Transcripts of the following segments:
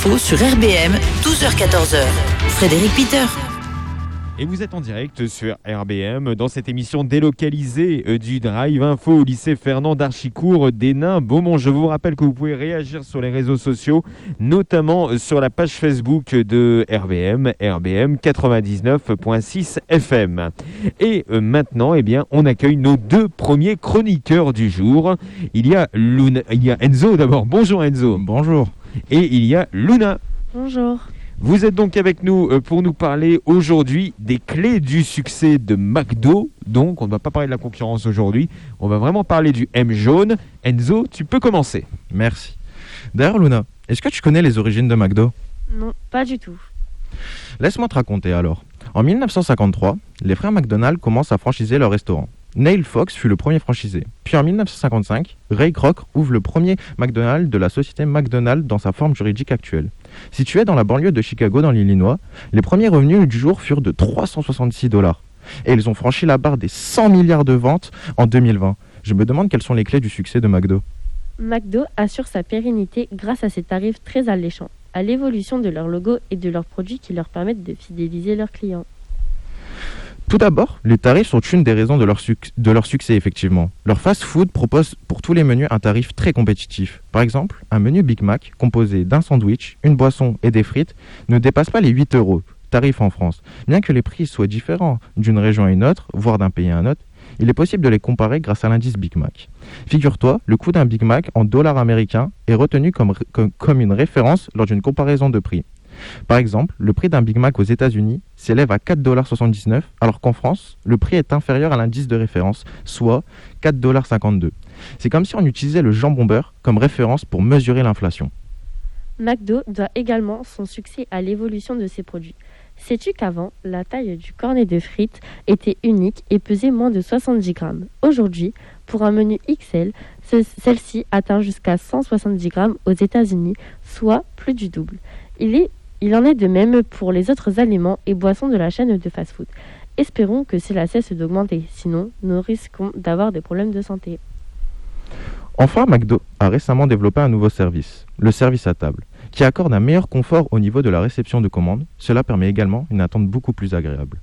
Faux sur RBM, 12h-14h. Frédéric Peter. Et vous êtes en direct sur RBM dans cette émission délocalisée euh, du Drive Info au lycée Fernand d'Archicourt d'Hénin. Beaumont, je vous rappelle que vous pouvez réagir sur les réseaux sociaux, notamment sur la page Facebook de RBM, RBM 99.6 FM. Et euh, maintenant, eh bien, on accueille nos deux premiers chroniqueurs du jour. Il y a, Luna, il y a Enzo d'abord. Bonjour Enzo. Bonjour. Et il y a Luna. Bonjour. Vous êtes donc avec nous euh, pour nous parler aujourd'hui des clés du succès de McDo. Donc, on ne va pas parler de la concurrence aujourd'hui. On va vraiment parler du M jaune. Enzo, tu peux commencer. Merci. D'ailleurs, Luna, est-ce que tu connais les origines de McDo? Non, pas du tout. Laisse-moi te raconter alors. En 1953, les frères McDonald commencent à franchiser leur restaurant. Neil Fox fut le premier franchisé. Puis en 1955, Ray Kroc ouvre le premier McDonald's de la société McDonald's dans sa forme juridique actuelle. Situé dans la banlieue de Chicago dans l'Illinois, les premiers revenus du jour furent de 366 dollars. Et ils ont franchi la barre des 100 milliards de ventes en 2020. Je me demande quelles sont les clés du succès de McDo. McDo assure sa pérennité grâce à ses tarifs très alléchants, à l'évolution de leur logo et de leurs produits qui leur permettent de fidéliser leurs clients. Tout d'abord, les tarifs sont une des raisons de leur, succès, effectivement. Leur fast-food propose pour tous les menus un tarif très compétitif. Par exemple, un menu Big Mac composé d'un sandwich, une boisson et des frites ne dépasse pas les 8 euros, tarif en France. Bien que les prix soient différents d'une région à une autre, voire d'un pays à un autre, il est possible de les comparer grâce à l'indice Big Mac. Figure-toi, le coût d'un Big Mac en dollars américains est retenu comme une référence lors d'une comparaison de prix. Par exemple, le prix d'un Big Mac aux États-Unis s'élève à 4,79$, alors qu'en France, le prix est inférieur à l'indice de référence, soit 4,52$. C'est comme si on utilisait le jambon beurre comme référence pour mesurer l'inflation. McDo doit également son succès à l'évolution de ses produits. Sais-tu qu'avant, la taille du cornet de frites était unique et pesait moins de 70 grammes? Aujourd'hui, pour un menu XL, celle-ci atteint jusqu'à 170 grammes aux États-Unis, soit plus du double. Il est il en est de même pour les autres aliments et boissons de la chaîne de fast-food. Espérons que cela cesse d'augmenter, sinon nous risquons d'avoir des problèmes de santé. Enfin, McDo a récemment développé un nouveau service, le service à table, qui accorde un meilleur confort au niveau de la réception de commandes. Cela permet également une attente beaucoup plus agréable.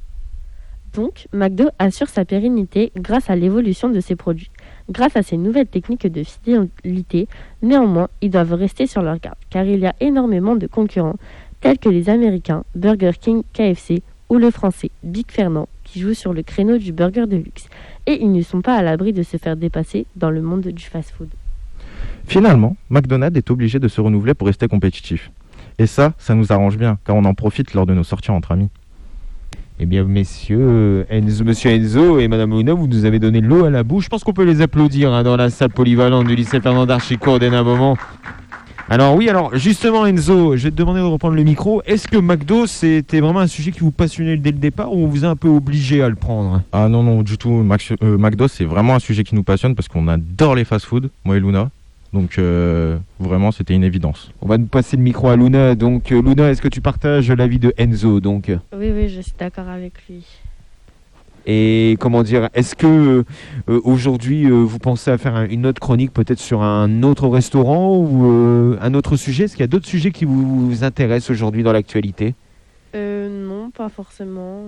Donc, McDo assure sa pérennité grâce à l'évolution de ses produits. Grâce à ces nouvelles techniques de fidélité, néanmoins, ils doivent rester sur leur garde, car il y a énormément de concurrents tels que les Américains Burger King, KFC ou le français Big Fernand qui joue sur le créneau du burger de luxe. Et ils ne sont pas à l'abri de se faire dépasser dans le monde du fast-food. Finalement, McDonald's est obligé de se renouveler pour rester compétitif. Et ça, ça nous arrange bien, car on en profite lors de nos sorties entre amis. Eh bien, messieurs, Enzo, monsieur Enzo et madame Luna, vous nous avez donné l'eau à la bouche. Je pense qu'on peut les applaudir hein, dans la salle polyvalente du lycée Fernand d'Archicourt d'un moment. Alors oui, alors justement Enzo, je vais te demander de reprendre le micro. Est-ce que McDo c'était vraiment un sujet qui vous passionnait dès le départ ou on vous a un peu obligé à le prendre? Ah non non du tout. Euh, McDo c'est vraiment un sujet qui nous passionne parce qu'on adore les fast-food, moi et Luna. Donc euh, vraiment c'était une évidence. On va nous passer le micro à Luna. Donc euh, Luna, est-ce que tu partages l'avis de Enzo donc? Oui oui, je suis d'accord avec lui. Et comment dire, est-ce que euh, aujourd'hui euh, vous pensez à faire une autre chronique peut-être sur un autre restaurant ou euh, un autre sujet? Est-ce qu'il y a d'autres sujets qui vous, intéressent aujourd'hui dans l'actualité? Non, pas forcément.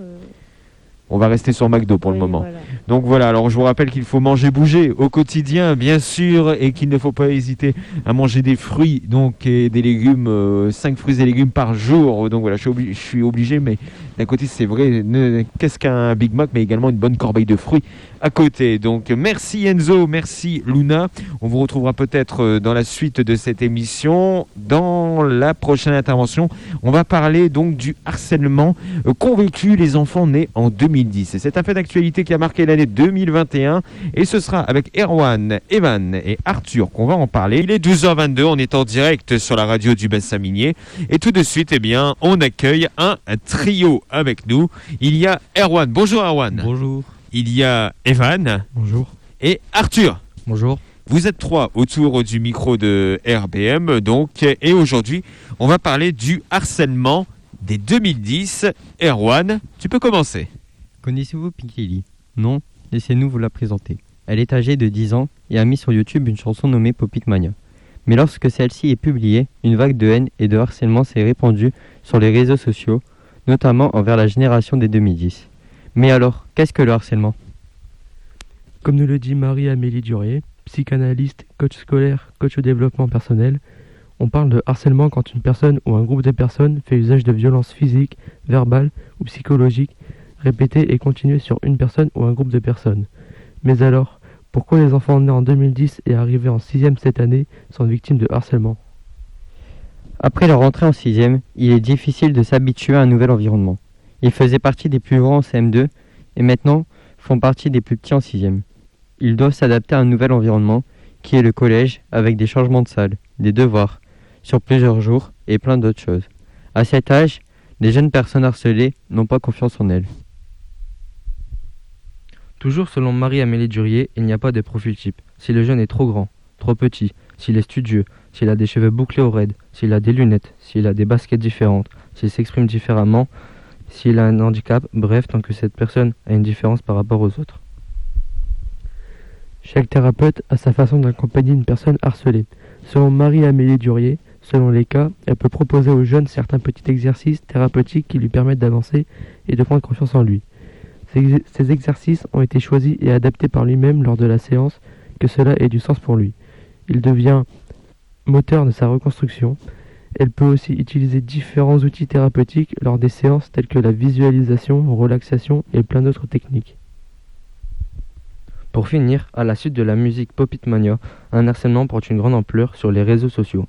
On va rester sur McDo pour le moment. Donc voilà, alors je vous rappelle qu'il faut manger, bouger au quotidien, bien sûr, et qu'il ne faut pas hésiter à manger des fruits donc, et des légumes, 5 fruits et légumes par jour. Donc voilà, je suis, je suis obligé, mais d'un côté, c'est vrai, qu'est-ce qu'un Big Mac, mais également une bonne corbeille de fruits à côté. Donc merci Enzo, merci Luna. On vous retrouvera peut-être euh, dans la suite de cette émission. Dans la prochaine intervention, on va parler donc du harcèlement euh, convaincu les enfants nés en 2010. C'est un fait d'actualité qui a marqué l'année 2021 et ce sera avec Erwan, Evan et Arthur qu'on va en parler. Il est 12h22, on est en direct sur la radio du Bassin Minier et tout de suite, eh bien, on accueille un trio avec nous. Il y a Erwan. Bonjour Erwan. Bonjour. Il y a Evan. Bonjour. Et Arthur. Bonjour. Vous êtes trois autour du micro de RBM, donc, et aujourd'hui, on va parler du harcèlement des 2010. Erwan, tu peux commencer. Connaissez-vous Pinky Non? Laissez-nous vous la présenter. Elle est âgée de 10 ans et a mis sur YouTube une chanson nommée Popic Mania. Mais lorsque celle-ci est publiée, une vague de haine et de harcèlement s'est répandue sur les réseaux sociaux, notamment envers la génération des 2010. Mais alors, qu'est-ce que le harcèlement? Comme nous le dit Marie-Amélie Durier, psychanalyste, coach scolaire, coach au développement personnel, on parle de harcèlement quand une personne ou un groupe de personnes fait usage de violences physiques, verbales ou psychologiques répétées et continuées sur une personne ou un groupe de personnes. Mais alors, pourquoi les enfants nés en 2010 et arrivés en 6 cette année sont victimes de harcèlement? Après leur entrée en 6 il est difficile de s'habituer à un nouvel environnement. Ils faisaient partie des plus grands en CM2 et maintenant font partie des plus petits en 6 Ils doivent s'adapter à un nouvel environnement qui est le collège avec des changements de salle, des devoirs, sur plusieurs jours et plein d'autres choses. À cet âge, les jeunes personnes harcelées n'ont pas confiance en elles. Toujours selon Marie-Amélie Durier, il n'y a pas de profil type. Si le jeune est trop grand, trop petit, s'il est studieux, s'il a des cheveux bouclés au raid, s'il a des lunettes, s'il a des baskets différentes, s'il s'exprime différemment, s'il a un handicap, bref, tant que cette personne a une différence par rapport aux autres. Chaque thérapeute a sa façon d'accompagner une personne harcelée. Selon Marie-Amélie Durier, selon les cas, elle peut proposer au jeune certains petits exercices thérapeutiques qui lui permettent d'avancer et de prendre confiance en lui. Ces, exercices ont été choisis et adaptés par lui-même lors de la séance, que cela ait du sens pour lui. Il devient moteur de sa reconstruction. Elle peut aussi utiliser différents outils thérapeutiques lors des séances telles que la visualisation, relaxation et plein d'autres techniques. Pour finir, à la suite de la musique Popitmania, un harcèlement porte une grande ampleur sur les réseaux sociaux.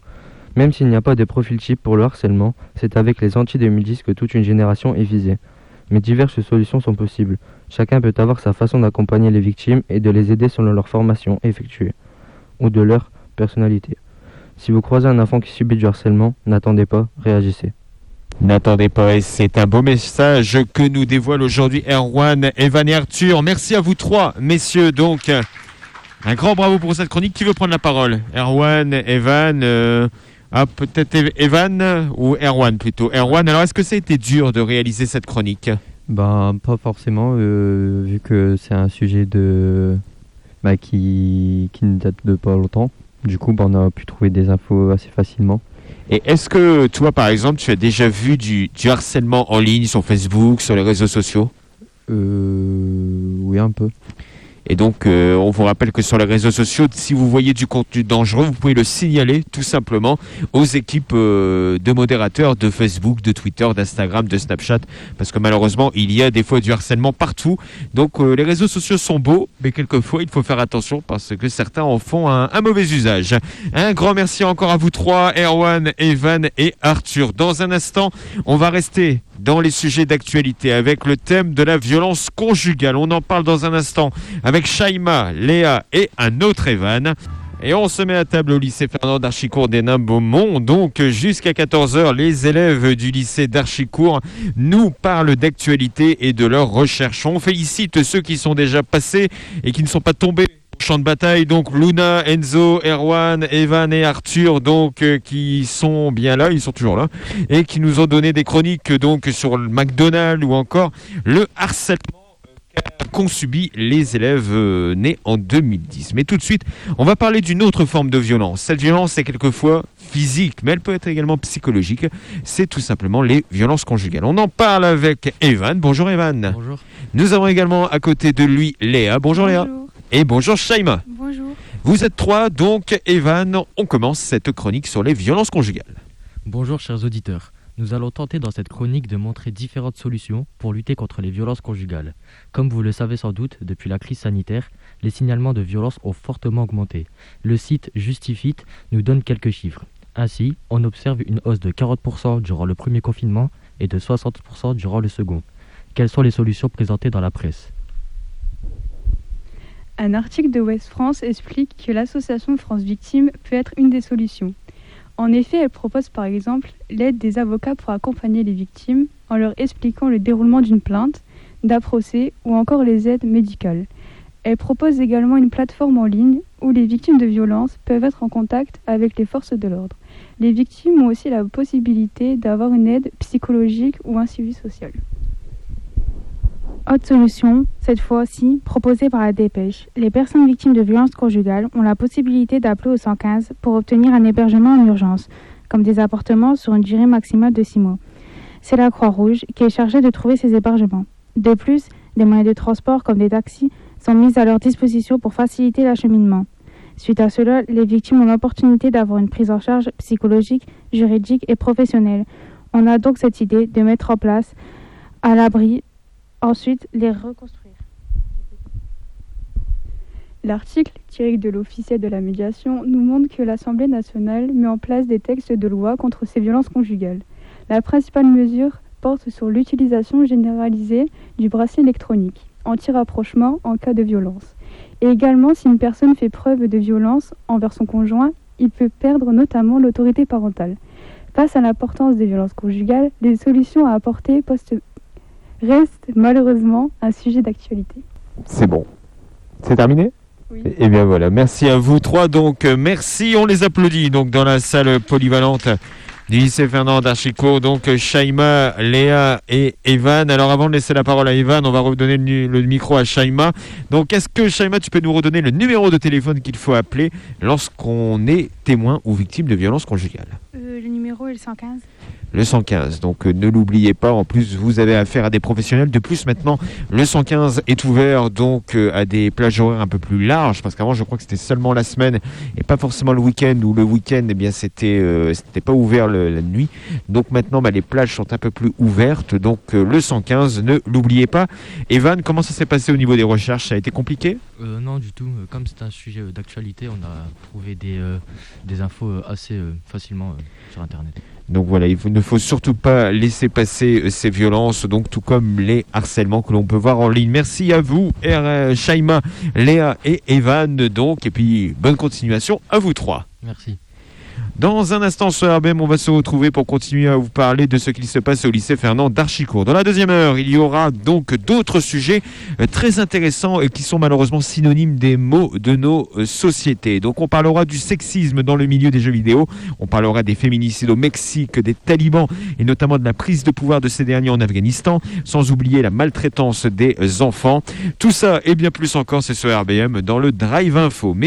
Même s'il n'y a pas de profil type pour le harcèlement, c'est avec les anti-2010 que toute une génération est visée. Mais diverses solutions sont possibles. Chacun peut avoir sa façon d'accompagner les victimes et de les aider selon leur formation effectuée ou de leur personnalité. Si vous croisez un enfant qui subit du harcèlement, n'attendez pas, réagissez. N'attendez pas, c'est un beau message que nous dévoile aujourd'hui Erwan, Evan et Arthur. Merci à vous trois, messieurs. Donc, un grand bravo pour cette chronique. Qui veut prendre la parole? Erwan, Evan euh, ah, peut-être Evan ou Erwan plutôt? Erwan, alors est-ce que ça a été dur de réaliser cette chronique? Ben, pas forcément, euh, vu que c'est un sujet de bah, qui, qui ne date de pas longtemps. Du coup, ben, on a pu trouver des infos assez facilement. Et est-ce que toi, par exemple, tu as déjà vu du, harcèlement en ligne sur Facebook, sur les réseaux sociaux? Euh, Oui, un peu. Et donc, euh, on vous rappelle que sur les réseaux sociaux, si vous voyez du contenu dangereux, vous pouvez le signaler tout simplement aux équipes euh, de modérateurs de Facebook, de Twitter, d'Instagram, de Snapchat, parce que malheureusement, il y a des fois du harcèlement partout. Donc, euh, les réseaux sociaux sont beaux, mais quelquefois, il faut faire attention parce que certains en font un, un mauvais usage. Un grand merci encore à vous trois, Erwan, Evan et Arthur. Dans un instant, on va rester dans les sujets d'actualité avec le thème de la violence conjugale. On en parle dans un instant avec Shaima, Léa et un autre Evan. Et on se met à table au lycée Fernand d'Archicourt des Beaumont. Donc jusqu'à 14h, les élèves du lycée d'Archicourt nous parlent d'actualité et de leurs recherches. On félicite ceux qui sont déjà passés et qui ne sont pas tombés champ de bataille. Donc Luna, Enzo, Erwan, Evan et Arthur, donc euh, qui sont bien là, ils sont toujours là, et qui nous ont donné des chroniques donc sur le McDonald's ou encore le harcèlement qu'ont subi les élèves euh, nés en 2010. Mais tout de suite, on va parler d'une autre forme de violence. Cette violence est quelquefois physique, mais elle peut être également psychologique. C'est tout simplement les violences conjugales. On en parle avec Evan. Bonjour Evan. Bonjour. Nous avons également à côté de lui Léa. Bonjour, Léa. Et bonjour Shaima. Bonjour. Vous êtes trois, donc Evan, on commence cette chronique sur les violences conjugales. Bonjour chers auditeurs. Nous allons tenter dans cette chronique de montrer différentes solutions pour lutter contre les violences conjugales. Comme vous le savez sans doute, depuis la crise sanitaire, les signalements de violences ont fortement augmenté. Le site Justifit nous donne quelques chiffres. Ainsi, on observe une hausse de 40% durant le premier confinement et de 60% durant le second. Quelles sont les solutions présentées dans la presse? Un article de West France explique que l'association France Victimes peut être une des solutions. En effet, elle propose par exemple l'aide des avocats pour accompagner les victimes en leur expliquant le déroulement d'une plainte, d'un procès ou encore les aides médicales. Elle propose également une plateforme en ligne où les victimes de violences peuvent être en contact avec les forces de l'ordre. Les victimes ont aussi la possibilité d'avoir une aide psychologique ou un suivi social. Autre solution, cette fois-ci proposée par la dépêche. Les personnes victimes de violences conjugales ont la possibilité d'appeler au 115 pour obtenir un hébergement en urgence, comme des appartements sur une durée maximale de 6 mois. C'est la Croix-Rouge qui est chargée de trouver ces hébergements. De plus, des moyens de transport comme des taxis sont mis à leur disposition pour faciliter l'acheminement. Suite à cela, les victimes ont l'opportunité d'avoir une prise en charge psychologique, juridique et professionnelle. On a donc cette idée de mettre en place à l'abri ensuite les reconstruire. L'article tiré de l'officiel de la médiation nous montre que l'Assemblée nationale met en place des textes de loi contre ces violences conjugales. La principale mesure porte sur l'utilisation généralisée du bracelet électronique, anti-rapprochement en cas de violence. Et également, si une personne fait preuve de violence envers son conjoint, il peut perdre notamment l'autorité parentale. Face à l'importance des violences conjugales, les solutions à apporter post restent malheureusement un sujet d'actualité. C'est bon. C'est terminé Oui. Eh bien voilà, merci à vous trois. Donc euh, merci, on les applaudit donc dans la salle polyvalente du lycée Fernand d'Archicourt. Donc euh, Shaima, Léa et Evan. Alors avant de laisser la parole à Evan, on va redonner le, micro à Shaima. Donc est-ce que Shaima, tu peux nous redonner le numéro de téléphone qu'il faut appeler lorsqu'on est témoin ou victime de violences conjugales? Le numéro est le 115. le 115. Donc euh, ne l'oubliez pas, en plus vous avez affaire à des professionnels. De plus maintenant, le 115 est ouvert donc euh, à des plages horaires un peu plus larges parce qu'avant je crois que c'était seulement la semaine et pas forcément le week-end ou le week-end eh bien c'était euh, c'était pas ouvert le- la nuit. Donc maintenant bah, les plages sont un peu plus ouvertes. Donc euh, le 115, ne l'oubliez pas. Evan, comment ça s'est passé au niveau des recherches? Ça a été compliqué? Euh, non, du tout. Euh, Comme c'est un sujet euh, d'actualité, on a trouvé des, euh, des infos euh, assez euh, facilement euh, sur Internet. Donc voilà, il ne faut surtout pas laisser passer euh, ces violences, donc tout comme les harcèlements que l'on peut voir en ligne. Merci à vous, R- euh, Shaima, Léa et Evan, donc, et puis bonne continuation à vous trois. Merci. Dans un instant sur RBM, on va se retrouver pour continuer à vous parler de ce qu'il se passe au lycée Fernand d'Archicourt. Dans la deuxième heure, il y aura donc d'autres sujets euh, très intéressants et qui sont malheureusement synonymes des mots de nos euh, sociétés. Donc on parlera du sexisme dans le milieu des jeux vidéo, on parlera des féminicides au Mexique, des talibans et notamment de la prise de pouvoir de ces derniers en Afghanistan, sans oublier la maltraitance des enfants. Tout ça et bien plus encore, c'est sur RBM dans le Drive Info.